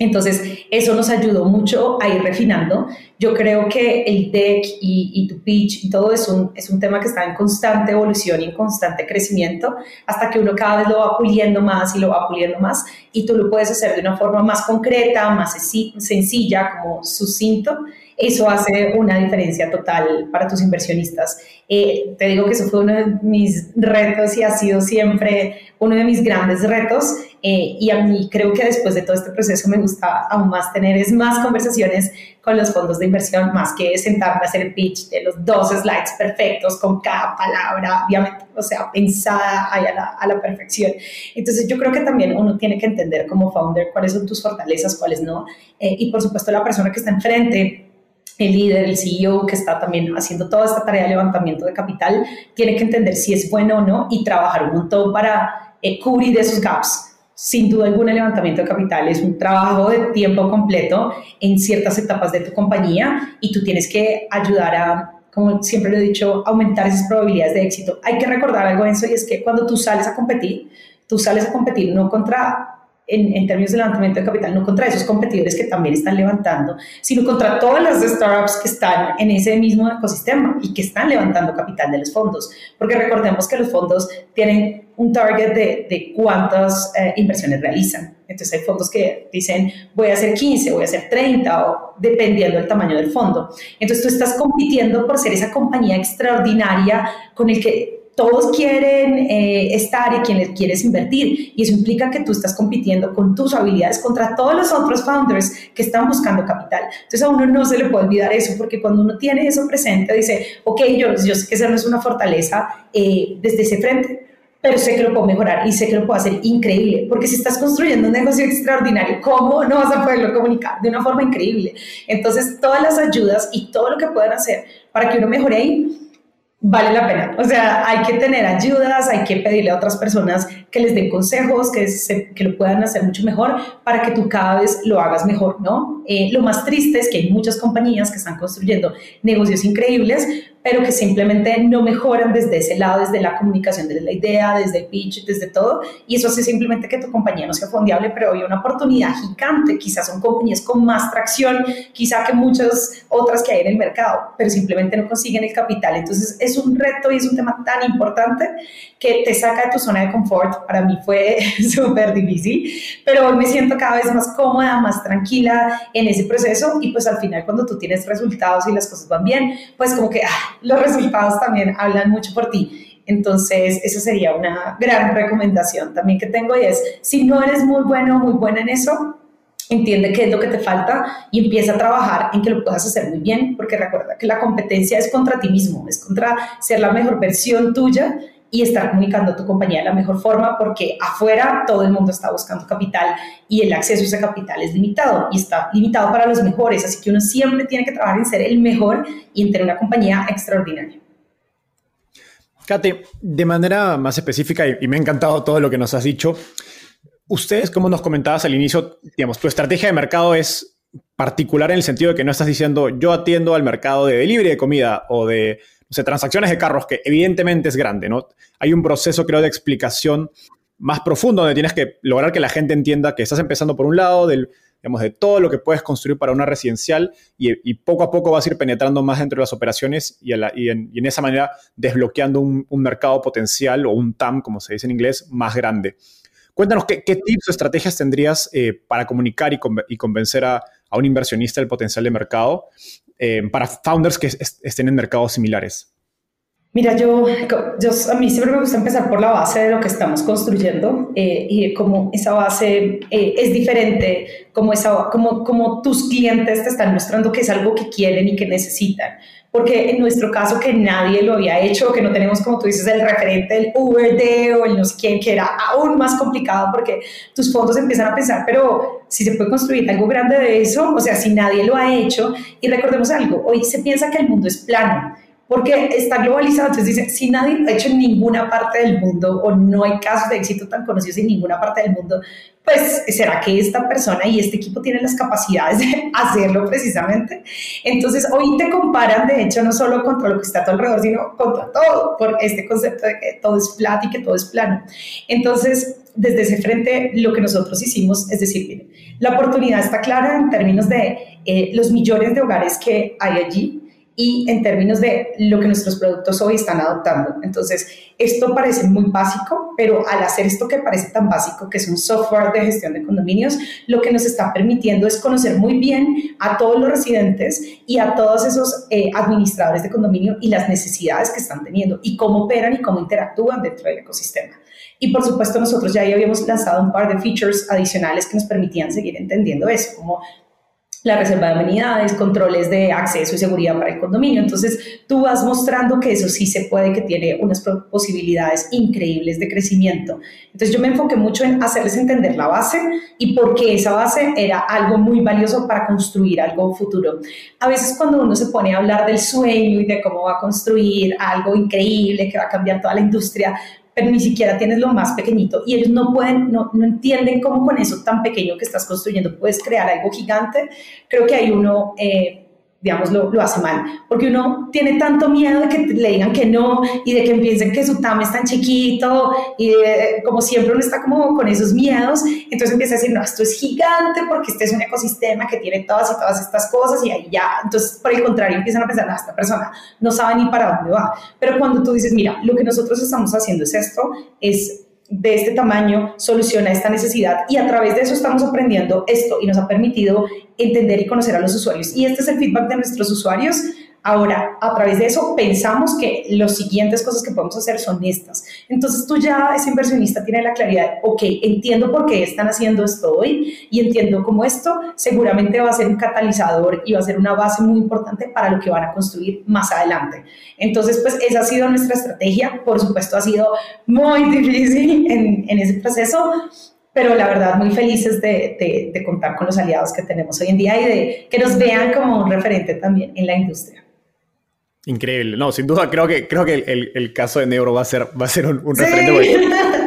Entonces, eso nos ayudó mucho a ir refinando. Yo creo que el deck y, y, tu pitch y todo es un, es un tema que está en constante evolución y en constante crecimiento hasta que uno cada vez lo va puliendo más y lo va puliendo más y tú lo puedes hacer de una forma más concreta, más sencilla, como sucinto eso hace una diferencia total para tus inversionistas. Eh, te digo que eso fue uno de mis retos y ha sido siempre uno de mis grandes retos. Eh, y a mí creo que después de todo este proceso me gusta aún más tener es más conversaciones con los fondos de inversión, más que sentarme a hacer el pitch de los dos slides perfectos con cada palabra, obviamente, o sea, pensada a la, a la perfección. Entonces yo creo que también uno tiene que entender como founder cuáles son tus fortalezas, cuáles no. Eh, y por supuesto la persona que está enfrente el líder, el CEO que está también haciendo toda esta tarea de levantamiento de capital, tiene que entender si es bueno o no y trabajar un montón para eh, cubrir esos gaps. Sin duda alguna, el levantamiento de capital es un trabajo de tiempo completo en ciertas etapas de tu compañía y tú tienes que ayudar a, como siempre lo he dicho, aumentar esas probabilidades de éxito. Hay que recordar algo, eso y es que cuando tú sales a competir, tú sales a competir no contra en, términos de levantamiento de capital, no contra esos competidores que también están levantando, sino contra todas las startups que están en ese mismo ecosistema y que están levantando capital de los fondos. Porque recordemos que los fondos tienen un target de, de cuántas eh, inversiones realizan. Entonces hay fondos que dicen, voy a hacer 15, voy a hacer 30, o dependiendo del tamaño del fondo. Entonces tú estás compitiendo por ser esa compañía extraordinaria con el que todos quieren eh, estar y quien quieres invertir. Y eso implica que tú estás compitiendo con tus habilidades contra todos los otros founders que están buscando capital. Entonces a uno no se le puede olvidar eso, porque cuando uno tiene eso presente, dice, ok, yo, yo sé que esa no es una fortaleza eh, desde ese frente, pero sé que lo puedo mejorar y sé que lo puedo hacer increíble, porque si estás construyendo un negocio extraordinario, ¿cómo no vas a poderlo comunicar de una forma increíble? Entonces, todas las ayudas y todo lo que puedan hacer para que uno mejore ahí, vale la pena. O sea, hay que tener ayudas, hay que pedirle a otras personas que les den consejos, que, que lo puedan hacer mucho mejor para que tú cada vez lo hagas mejor, ¿no? Eh, lo más triste es que hay muchas compañías que están construyendo negocios increíbles, pero que simplemente no mejoran desde ese lado, desde la comunicación, desde la idea, desde el pitch, desde todo, y eso hace simplemente que tu compañía no sea fondeable, pero hay una oportunidad gigante, quizás son compañías con más tracción, quizá que muchas otras que hay en el mercado, pero simplemente no consiguen el capital. Entonces es un reto y es un tema tan importante que te saca de tu zona de confort. Para mí fue súper difícil, pero hoy me siento cada vez más cómoda, más tranquila en ese proceso y pues al final cuando tú tienes resultados y las cosas van bien, pues como que... Ah, los resultados también hablan mucho por ti. Entonces, esa sería una gran recomendación también que tengo y es, si no eres muy bueno o muy buena en eso, entiende qué es lo que te falta y empieza a trabajar en que lo puedas hacer muy bien, porque recuerda que la competencia es contra ti mismo, es contra ser la mejor versión tuya y estar comunicando a tu compañía de la mejor forma porque afuera todo el mundo está buscando capital y el acceso a ese capital es limitado y está limitado para los mejores, así que uno siempre tiene que trabajar en ser el mejor y en tener una compañía extraordinaria. Kate, de manera más específica, y me ha encantado todo lo que nos has dicho, ustedes, como nos comentabas al inicio, digamos, tu estrategia de mercado es particular en el sentido de que no estás diciendo yo atiendo al mercado de delivery de comida o de o sea, transacciones de carros, que evidentemente es grande, ¿no? Hay un proceso, creo, de explicación más profundo donde tienes que lograr que la gente entienda que estás empezando por un lado del, digamos, de todo lo que puedes construir para una residencial y, poco a poco vas a ir penetrando más dentro de las operaciones y, en, esa manera desbloqueando un, mercado potencial o un TAM, como se dice en inglés, más grande. Cuéntanos qué, tips o estrategias tendrías eh, para comunicar y, convencer a, a, un inversionista del potencial de mercado eh, para founders que estén en mercados similares? Mira, yo, yo, a mí siempre me gusta empezar por la base de lo que estamos construyendo eh, y cómo esa base eh, es diferente, como, como tus clientes te están mostrando que es algo que quieren y que necesitan porque en nuestro caso que nadie lo había hecho, que no tenemos, como tú dices, el referente del Uber de o el no sé quién, que era aún más complicado porque tus fondos empiezan a pensar, pero si se puede construir algo grande de eso, o sea, si nadie lo ha hecho, y recordemos algo, hoy se piensa que el mundo es plano, porque está globalizado. Entonces dicen, si nadie lo ha hecho en ninguna parte del mundo o no hay casos de éxito tan conocidos en ninguna parte del mundo, pues será que esta persona y este equipo tienen las capacidades de hacerlo precisamente. Entonces hoy te comparan, de hecho, no solo contra lo que está a tu alrededor, sino contra todo, por este concepto de que todo es flat y que todo es plano. Entonces, desde ese frente, lo que nosotros hicimos es decir, la oportunidad está clara en términos de eh, los millones de hogares que hay allí, y en términos de lo que nuestros productos hoy están adoptando. Entonces, esto parece muy básico, pero al hacer esto que parece tan básico, que es un software de gestión de condominios, lo que nos está permitiendo es conocer muy bien a todos los residentes y a todos esos eh, administradores de condominio y las necesidades que están teniendo y cómo operan y cómo interactúan dentro del ecosistema. Y por supuesto nosotros ya habíamos lanzado un par de features adicionales que nos permitían seguir entendiendo eso, como la reserva de amenidades, controles de acceso y seguridad para el condominio. Entonces, tú vas mostrando que eso sí se puede, que tiene unas posibilidades increíbles de crecimiento. Entonces, yo me enfoqué mucho en hacerles entender la base y por qué esa base era algo muy valioso para construir algo futuro. A veces cuando uno se pone a hablar del sueño y de cómo va a construir algo increíble que va a cambiar toda la industria, pero ni siquiera tienes lo más pequeñito y ellos no pueden, no, no entienden cómo con eso tan pequeño que estás construyendo puedes crear algo gigante. Creo que hay uno... Eh, digamos, lo, lo, hace mal. Porque uno tiene tanto miedo de que le digan que no y de que piensen que su TAM es tan chiquito y como siempre uno está como con esos miedos, entonces empieza a decir, no, esto es gigante porque este es un ecosistema que tiene todas y todas estas cosas y ahí ya, entonces por el contrario empiezan a pensar, no, esta persona no sabe ni para dónde va. Pero cuando tú dices, mira, lo que nosotros estamos haciendo es esto, es de este tamaño soluciona esta necesidad y a través de eso estamos aprendiendo esto y nos ha permitido entender y conocer a los usuarios. Y este es el feedback de nuestros usuarios. Ahora, a través de eso, pensamos que las siguientes cosas que podemos hacer son estas. Entonces, tú ya, ese inversionista, tiene la claridad, ok, entiendo por qué están haciendo esto hoy y entiendo cómo esto seguramente va a ser un catalizador y va a ser una base muy importante para lo que van a construir más adelante. Entonces, pues esa ha sido nuestra estrategia. Por supuesto, ha sido muy difícil en, en ese proceso, pero la verdad muy felices de, de, contar con los aliados que tenemos hoy en día y de que nos vean como un referente también en la industria. Increíble, no, sin duda creo que, creo que el, el, caso de Neuro va a ser, va a ser un, un referente.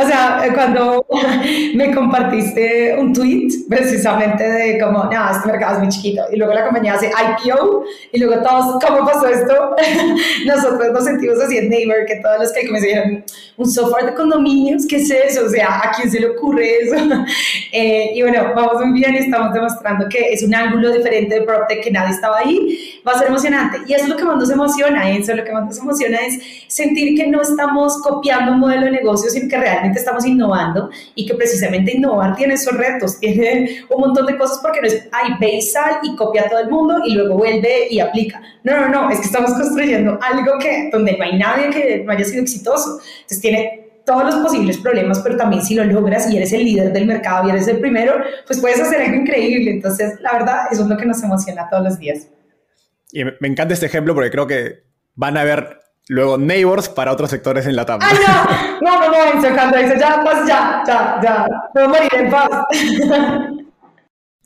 O sea, cuando me compartiste un tweet precisamente de como, no, este mercado es muy chiquito, y luego la compañía hace IPO, y luego todos, ¿cómo pasó esto? Nosotros nos sentimos así en Neighbor, que todos los que me dijeron, un software de condominios, ¿qué es eso? O sea, ¿a quién se le ocurre eso? Eh, y bueno, vamos muy bien y estamos demostrando que es un ángulo diferente de PropTech que nadie estaba ahí, va a ser emocionante. Y eso es lo que más nos emociona, eso lo que más nos emociona es sentir que no estamos copiando un modelo de negocio, sino que realmente estamos innovando y que precisamente innovar tiene esos retos, tiene un montón de cosas porque no es, ay, ve y sal y copia a todo el mundo y luego vuelve y aplica. No, no, no, es que estamos construyendo algo que, donde no hay nadie que no haya sido exitoso. Entonces tiene todos los posibles problemas, pero también si lo logras y eres el líder del mercado y eres el primero, pues puedes hacer algo increíble. Entonces, la verdad, eso es lo que nos emociona todos los días. Y me encanta este ejemplo porque creo que van a haber Luego Neighbors para otros sectores en la tabla. ¡Ay, no! No, no, no, cuando dice ya, pues ya, ya, ya, puedo morir en paz.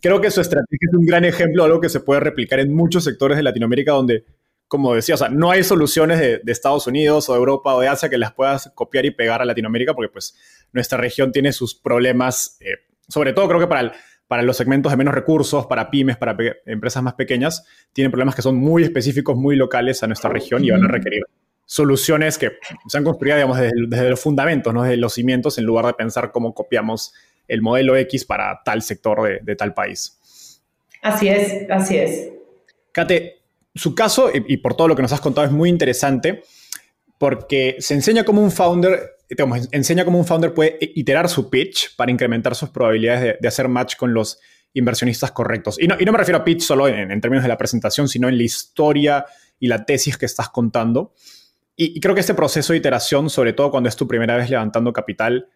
Creo que su estrategia es un gran ejemplo de algo que se puede replicar en muchos sectores de Latinoamérica donde, como decía, o sea, no hay soluciones de, Estados Unidos o de Europa o de Asia que las puedas copiar y pegar a Latinoamérica porque pues nuestra región tiene sus problemas, eh, sobre todo creo que para el, para los segmentos de menos recursos, para pymes, para empresas más pequeñas, tienen problemas que son muy específicos, muy locales a nuestra región y van a requerir soluciones que se han construido, digamos, desde, los fundamentos, ¿no? desde los cimientos, en lugar de pensar cómo copiamos el modelo X para tal sector de, tal país. Así es, así es. Kate, su caso, y, por todo lo que nos has contado, es muy interesante porque se enseña como un founder, digamos, enseña cómo un founder puede iterar su pitch para incrementar sus probabilidades de, hacer match con los inversionistas correctos. Y no, y no me refiero a pitch solo en, en, términos de la presentación, sino en la historia y la tesis que estás contando. Y, creo que este proceso de iteración, sobre todo cuando es tu primera vez levantando capital,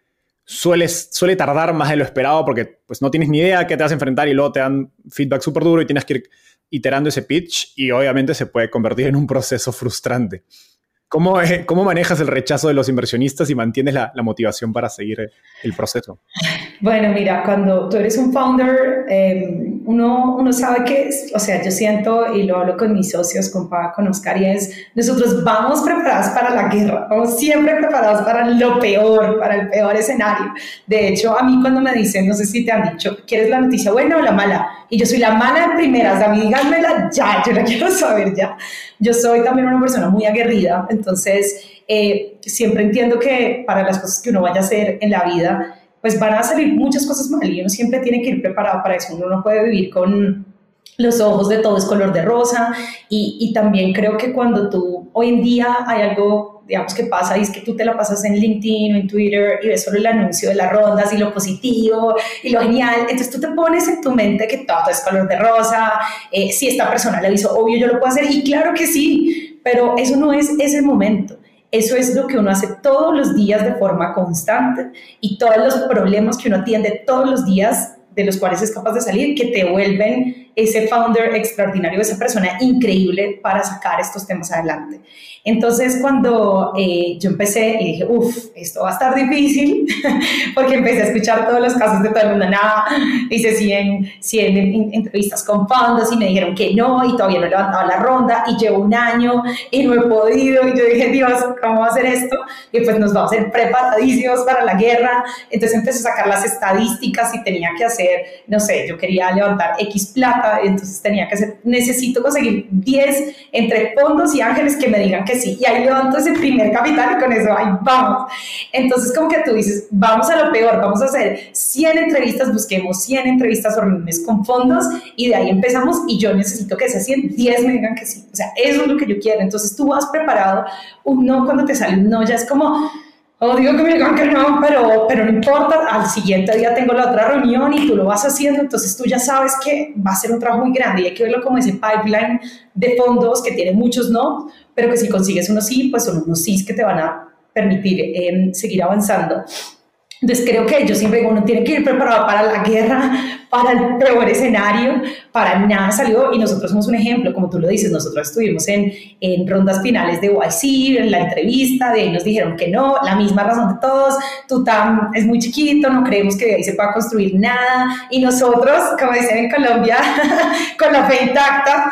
suele, suele tardar más de lo esperado porque pues, no tienes ni idea a qué te vas a enfrentar y luego te dan feedback súper duro y tienes que ir iterando ese pitch y obviamente se puede convertir en un proceso frustrante. ¿Cómo, ¿Cómo, manejas el rechazo de los inversionistas y mantienes la, la, motivación para seguir el proceso? Bueno, mira, cuando tú eres un founder, em, uno, uno sabe que, o sea, yo siento y lo hablo con mis socios, con Pa, con Oscar, y es, nosotros vamos preparados para la guerra, vamos siempre preparados para lo peor, para el peor escenario. De hecho, a mí cuando me dicen, no sé si te han dicho, ¿quieres la noticia buena o la mala? Y yo soy la mala en primeras, a mí díganmela ya, yo la quiero saber ya. Yo soy también una persona muy aguerrida, entonces eh, siempre entiendo que para las cosas que uno vaya a hacer en la vida, pues van a salir muchas cosas mal y uno siempre tiene que ir preparado para eso. Uno no puede vivir con los ojos de todo es color de rosa y, y también creo que cuando tú, hoy en día hay algo, digamos, que pasa y es que tú te la pasas en LinkedIn o en Twitter y ves solo el anuncio de las rondas y lo positivo y lo genial, entonces tú te pones en tu mente que todo es color de rosa, eh, si esta persona le hizo, obvio yo lo puedo hacer y claro que sí, pero eso no es ese momento. Eso es lo que uno hace todos los días de forma constante y todos los problemas que uno atiende todos los días de los cuales es capaz de salir, que te vuelven ese founder extraordinario, esa persona increíble para sacar estos temas adelante. Entonces, cuando eh, yo empecé y dije, uff, esto va a estar difícil, porque empecé a escuchar todos los casos de todo el mundo, nada, hice 100, 100 entrevistas con fondos y me dijeron que no, y todavía no he levantado la ronda, y llevo un año y no he podido, y yo dije, Dios, ¿cómo va a hacer esto? Y pues nos vamos a ser preparadísimos para la guerra. Entonces empecé a sacar las estadísticas y tenía que hacer, no sé, yo quería levantar X plata, entonces tenía que hacer, necesito conseguir 10 entre fondos y ángeles que me digan que sí, y ahí levanto ese primer capital y con eso, ahí vamos. Entonces, como que tú dices, vamos a lo peor, vamos a hacer 100 entrevistas, busquemos 100 entrevistas o reuniones con fondos y de ahí empezamos y yo necesito que esas 100, 10 me digan que sí. O sea, eso es lo que yo quiero. Entonces, tú vas preparado, un no cuando te sale un no, ya es como O digo que digan que no, pero, pero no importa, al siguiente día tengo la otra reunión y tú lo vas haciendo, entonces tú ya sabes que va a ser un trabajo muy grande y hay que verlo como ese pipeline de fondos que tiene muchos no, pero que si consigues unos sí, pues son unos sí que te van a permitir eh, seguir avanzando. Entonces creo que yo siempre digo, uno tiene que ir preparado para la guerra, para el peor escenario, para nada salió y nosotros somos un ejemplo, como tú lo dices, nosotros estuvimos en, en rondas finales de YC, en la entrevista, de ahí nos dijeron que no, la misma razón de todos, Tutam es muy chiquito, no creemos que de ahí se pueda construir nada y nosotros, como dicen en Colombia, con la fe intacta,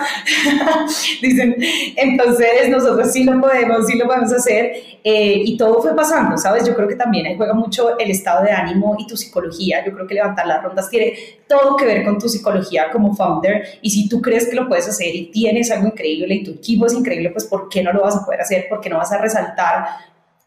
dicen, entonces nosotros sí lo podemos, sí lo podemos hacer eh, y todo fue pasando, ¿sabes? Yo creo que también ahí juega mucho el estado de ánimo y tu psicología. Yo creo que levantar las rondas tiene todo que ver con tu psicología como founder. Y si tú crees que lo puedes hacer y tienes algo increíble y tu equipo es increíble, pues ¿por qué no lo vas a poder hacer? ¿Por qué no vas a resaltar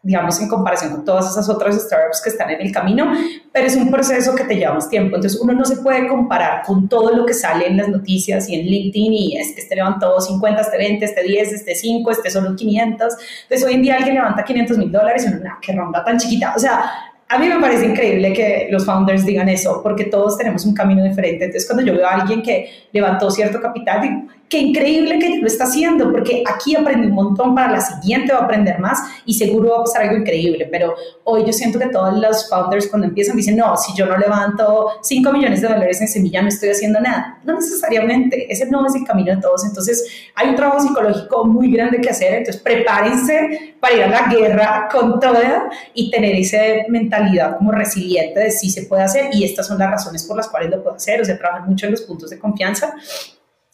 digamos, en comparación con todas esas otras startups que están en el camino, pero es un proceso que te lleva más tiempo. Entonces, uno no se puede comparar con todo lo que sale en las noticias y en LinkedIn y es que este levantó 50, este 20, este 10, este 5, este solo 500. Entonces, hoy en día alguien levanta 500 mil dólares y uno, nah, qué ronda tan chiquita. O sea, a mí me parece increíble que los founders digan eso, porque todos tenemos un camino diferente. Entonces, cuando yo veo a alguien que levantó cierto capital, digo, qué increíble que lo está haciendo, porque aquí aprendí un montón, para la siguiente va a aprender más y seguro va a pasar algo increíble. Pero hoy yo siento que todos los founders cuando empiezan dicen, no, si yo no levanto 5 millones de dólares en semilla, no estoy haciendo nada. No necesariamente, ese no es el camino de todos. Entonces, hay un trabajo psicológico muy grande que hacer. Entonces, prepárense para ir a la guerra con toda y tener esa mentalidad como resiliente de si se puede hacer. Y estas son las razones por las cuales lo puedo hacer. O sea, trabajar mucho en los puntos de confianza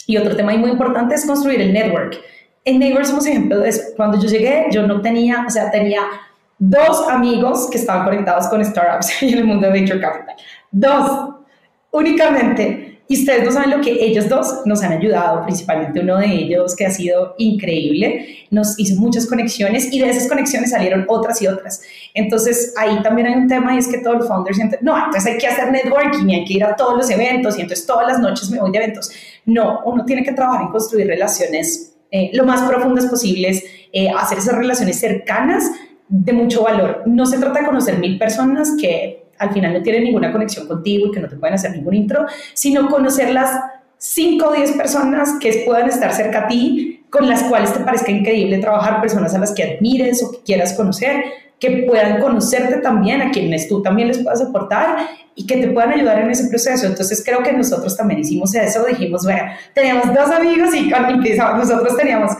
y otro tema muy importante es construir el network. En Neighbor somos ejemplo de eso. Cuando yo llegué, yo no tenía, o sea, tenía dos amigos que estaban conectados con startups y en el mundo de venture capital. Dos, únicamente. Y ustedes no saben lo que ellos dos nos han ayudado, principalmente uno de ellos que ha sido increíble, nos hizo muchas conexiones y de esas conexiones salieron otras y otras. Entonces ahí también hay un tema y es que todos los founders no, entonces hay que hacer networking, hay que ir a todos los eventos y entonces todas las noches me voy de eventos. No, uno tiene que trabajar en construir relaciones eh, lo más profundas posibles, eh, hacer esas relaciones cercanas de mucho valor. No se trata de conocer mil personas que al final no tienen ninguna conexión contigo y que no te pueden hacer ningún intro, sino conocer las 5 o 10 personas que puedan estar cerca a ti, con las cuales te parezca increíble trabajar, personas a las que admires o que quieras conocer, que puedan conocerte también, a quienes tú también les puedas aportar y que te puedan ayudar en ese proceso. Entonces creo que nosotros también hicimos eso, dijimos, bueno, teníamos dos amigos y nosotros teníamos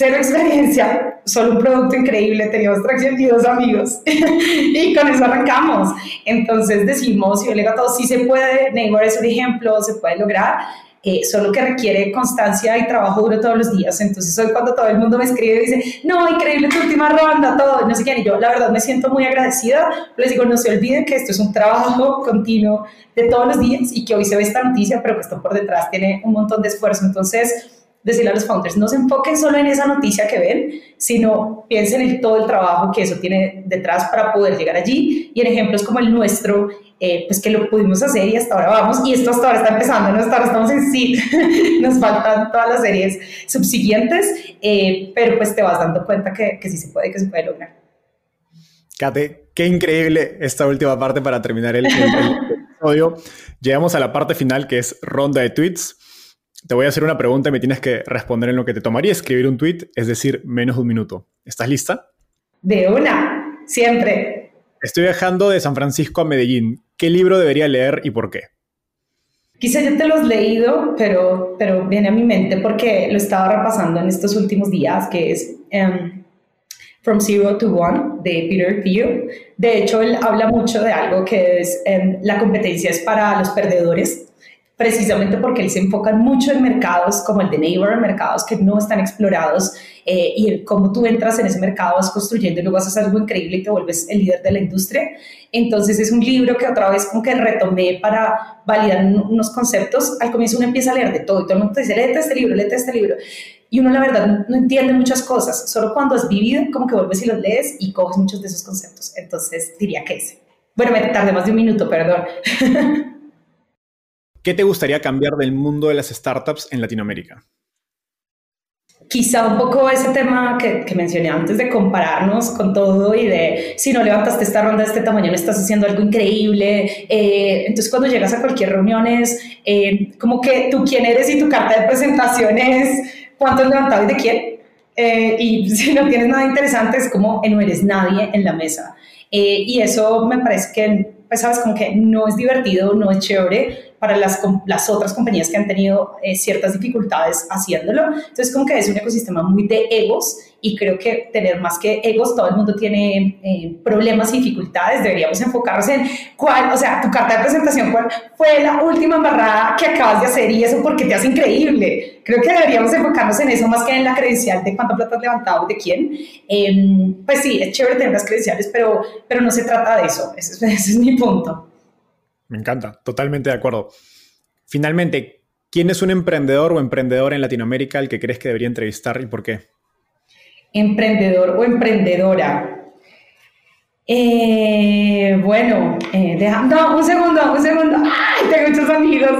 cero experiencia, solo un producto increíble, teníamos tracción y dos amigos. y con eso arrancamos. Entonces decimos, yo le digo a todos, sí se puede, Neymar es un ejemplo, se puede lograr. Eh, solo que requiere constancia y trabajo duro todos los días. Entonces hoy cuando todo el mundo me escribe y dice, no, increíble tu última ronda, todo, no sé qué, y yo la verdad me siento muy agradecida, les digo, no se olviden que esto es un trabajo continuo de todos los días y que hoy se ve esta noticia, pero que esto por detrás tiene un montón de esfuerzo. Entonces, decirle a los founders, no se enfoquen solo en esa noticia que ven, sino piensen en todo el trabajo que eso tiene detrás para poder llegar allí. Y en ejemplos como el nuestro, eh, pues que lo pudimos hacer y hasta ahora vamos, y esto hasta ahora está empezando, ¿no? hasta ahora estamos en sí, nos faltan todas las series subsiguientes, eh, pero pues te vas dando cuenta que, que sí se puede, que se puede lograr. Kate, qué increíble esta última parte para terminar el, el episodio. Llegamos a la parte final que es ronda de tweets. Te voy a hacer una pregunta y me tienes que responder en lo que te tomaría escribir un tweet, es decir, menos de un minuto. ¿Estás lista? De una, siempre. Estoy viajando de San Francisco a Medellín. ¿Qué libro debería leer y por qué? Quizá yo te los he leído, pero, pero viene a mi mente porque lo estaba repasando en estos últimos días, que es um, From Zero to One de Peter Thiel. De hecho, él habla mucho de algo que es um, la competencia es para los perdedores precisamente porque él se enfoca mucho en mercados como el de Neighbor, mercados que no están explorados eh, y cómo tú entras en ese mercado, vas construyendo y luego haces algo increíble y te vuelves el líder de la industria. Entonces es un libro que otra vez como que retomé para validar unos conceptos. Al comienzo uno empieza a leer de todo y todo el mundo te dice, léete este libro, léete este libro. Y uno la verdad no entiende muchas cosas, solo cuando has vivido como que vuelves y los lees y coges muchos de esos conceptos. Entonces diría que ese. Bueno, me tardé más de un minuto, perdón. ¿Qué te gustaría cambiar del mundo de las startups en Latinoamérica? quizá un poco ese tema que, que, mencioné antes de compararnos con todo y de si no levantaste esta ronda de este tamaño no estás haciendo algo increíble. Eh, entonces cuando llegas a cualquier reunión es eh, como que tú quién eres y tu carta de presentación es cuánto has levantado y de quién. Eh, y si no tienes nada interesante es como no eres nadie en la mesa. y eso me parece que, pues sabes, como que no es divertido, no es chévere para las, las otras compañías que han tenido eh, ciertas dificultades haciéndolo. Entonces, como que es un ecosistema muy de egos y creo que tener más que egos, todo el mundo tiene eh, problemas y dificultades, deberíamos enfocarnos en cuál, o sea, tu carta de presentación, cuál fue la última embarrada que acabas de hacer y eso porque te hace increíble. Creo que deberíamos enfocarnos en eso más que en la credencial de cuánta plata has levantado, de quién. Em, pues sí, es chévere tener las credenciales, pero, pero no se trata de eso, ese es mi punto. Me encanta, totalmente de acuerdo. Finalmente, ¿quién es un emprendedor o emprendedora en Latinoamérica al que crees que debería entrevistar y por qué? Emprendedor o emprendedora. Eh, bueno, eh, no, un segundo, un segundo. ¡Ay, tengo muchos amigos!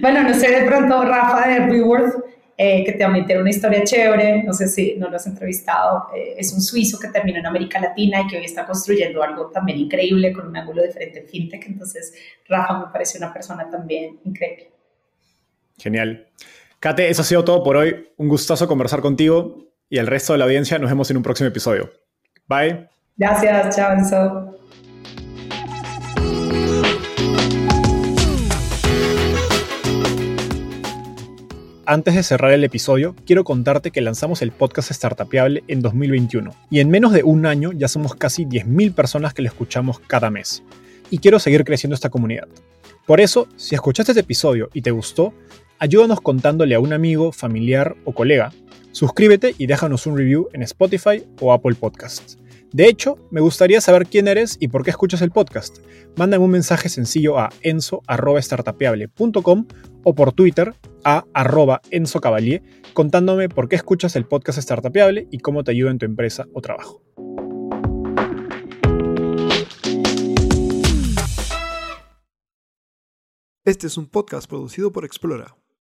Bueno, no sé, de pronto Rafa de Reworth eh, que también tiene una historia chévere, no sé si no lo has entrevistado, eh, es un suizo que terminó en América Latina y que hoy está construyendo algo también increíble con un ángulo diferente en fintech, entonces Rafa me parece una persona también increíble. Genial. Kate, eso ha sido todo por hoy. Un gustazo conversar contigo y el resto de la audiencia nos vemos en un próximo episodio. Bye. Gracias, chao, Antes de cerrar el episodio, quiero contarte que lanzamos el podcast Startupiable en 2021 y en menos de un año ya somos casi 10.000 personas que lo escuchamos cada mes. Y quiero seguir creciendo esta comunidad. Por eso, si escuchaste este episodio y te gustó, ayúdanos contándole a un amigo, familiar o colega. Suscríbete y déjanos un review en Spotify o Apple Podcasts. De hecho, me gustaría saber quién eres y por qué escuchas el podcast. Mándame un mensaje sencillo a enzo.startapeable.com o por Twitter a arroba Enzo contándome por qué escuchas el podcast Startapeable y cómo te ayuda en tu empresa o trabajo. Este es un podcast producido por Explora.